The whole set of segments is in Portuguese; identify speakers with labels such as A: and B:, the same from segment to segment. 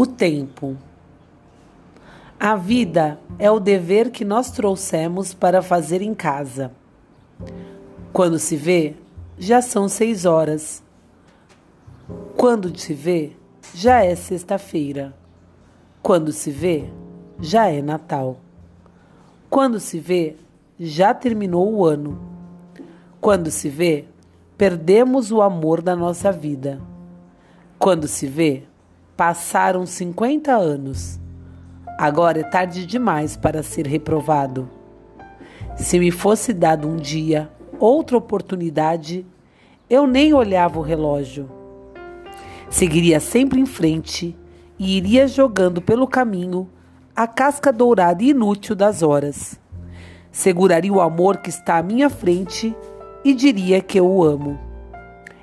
A: O tempo. A vida é o dever que nós trouxemos para fazer em casa. Quando se vê, já são seis horas. Quando se vê, já é sexta-feira. Quando se vê, já é Natal. Quando se vê, já terminou o ano. Quando se vê, perdemos o amor da nossa vida. Quando se vê, passaram 50 anos. Agora é tarde demais para ser reprovado. Se me fosse dado um dia, outra oportunidade, eu nem olhava o relógio. Seguiria sempre em frente e iria jogando pelo caminho a casca dourada e inútil das horas. Seguraria o amor que está à minha frente e diria que eu o amo.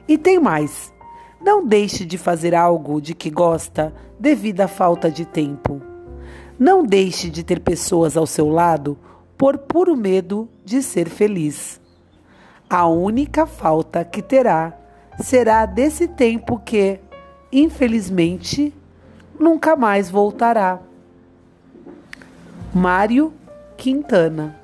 A: E tem mais: não deixe de fazer algo de que gosta devido à falta de tempo. Não deixe de ter pessoas ao seu lado por puro medo de ser feliz. A única falta que terá será desse tempo que, infelizmente, nunca mais voltará. Mário Quintana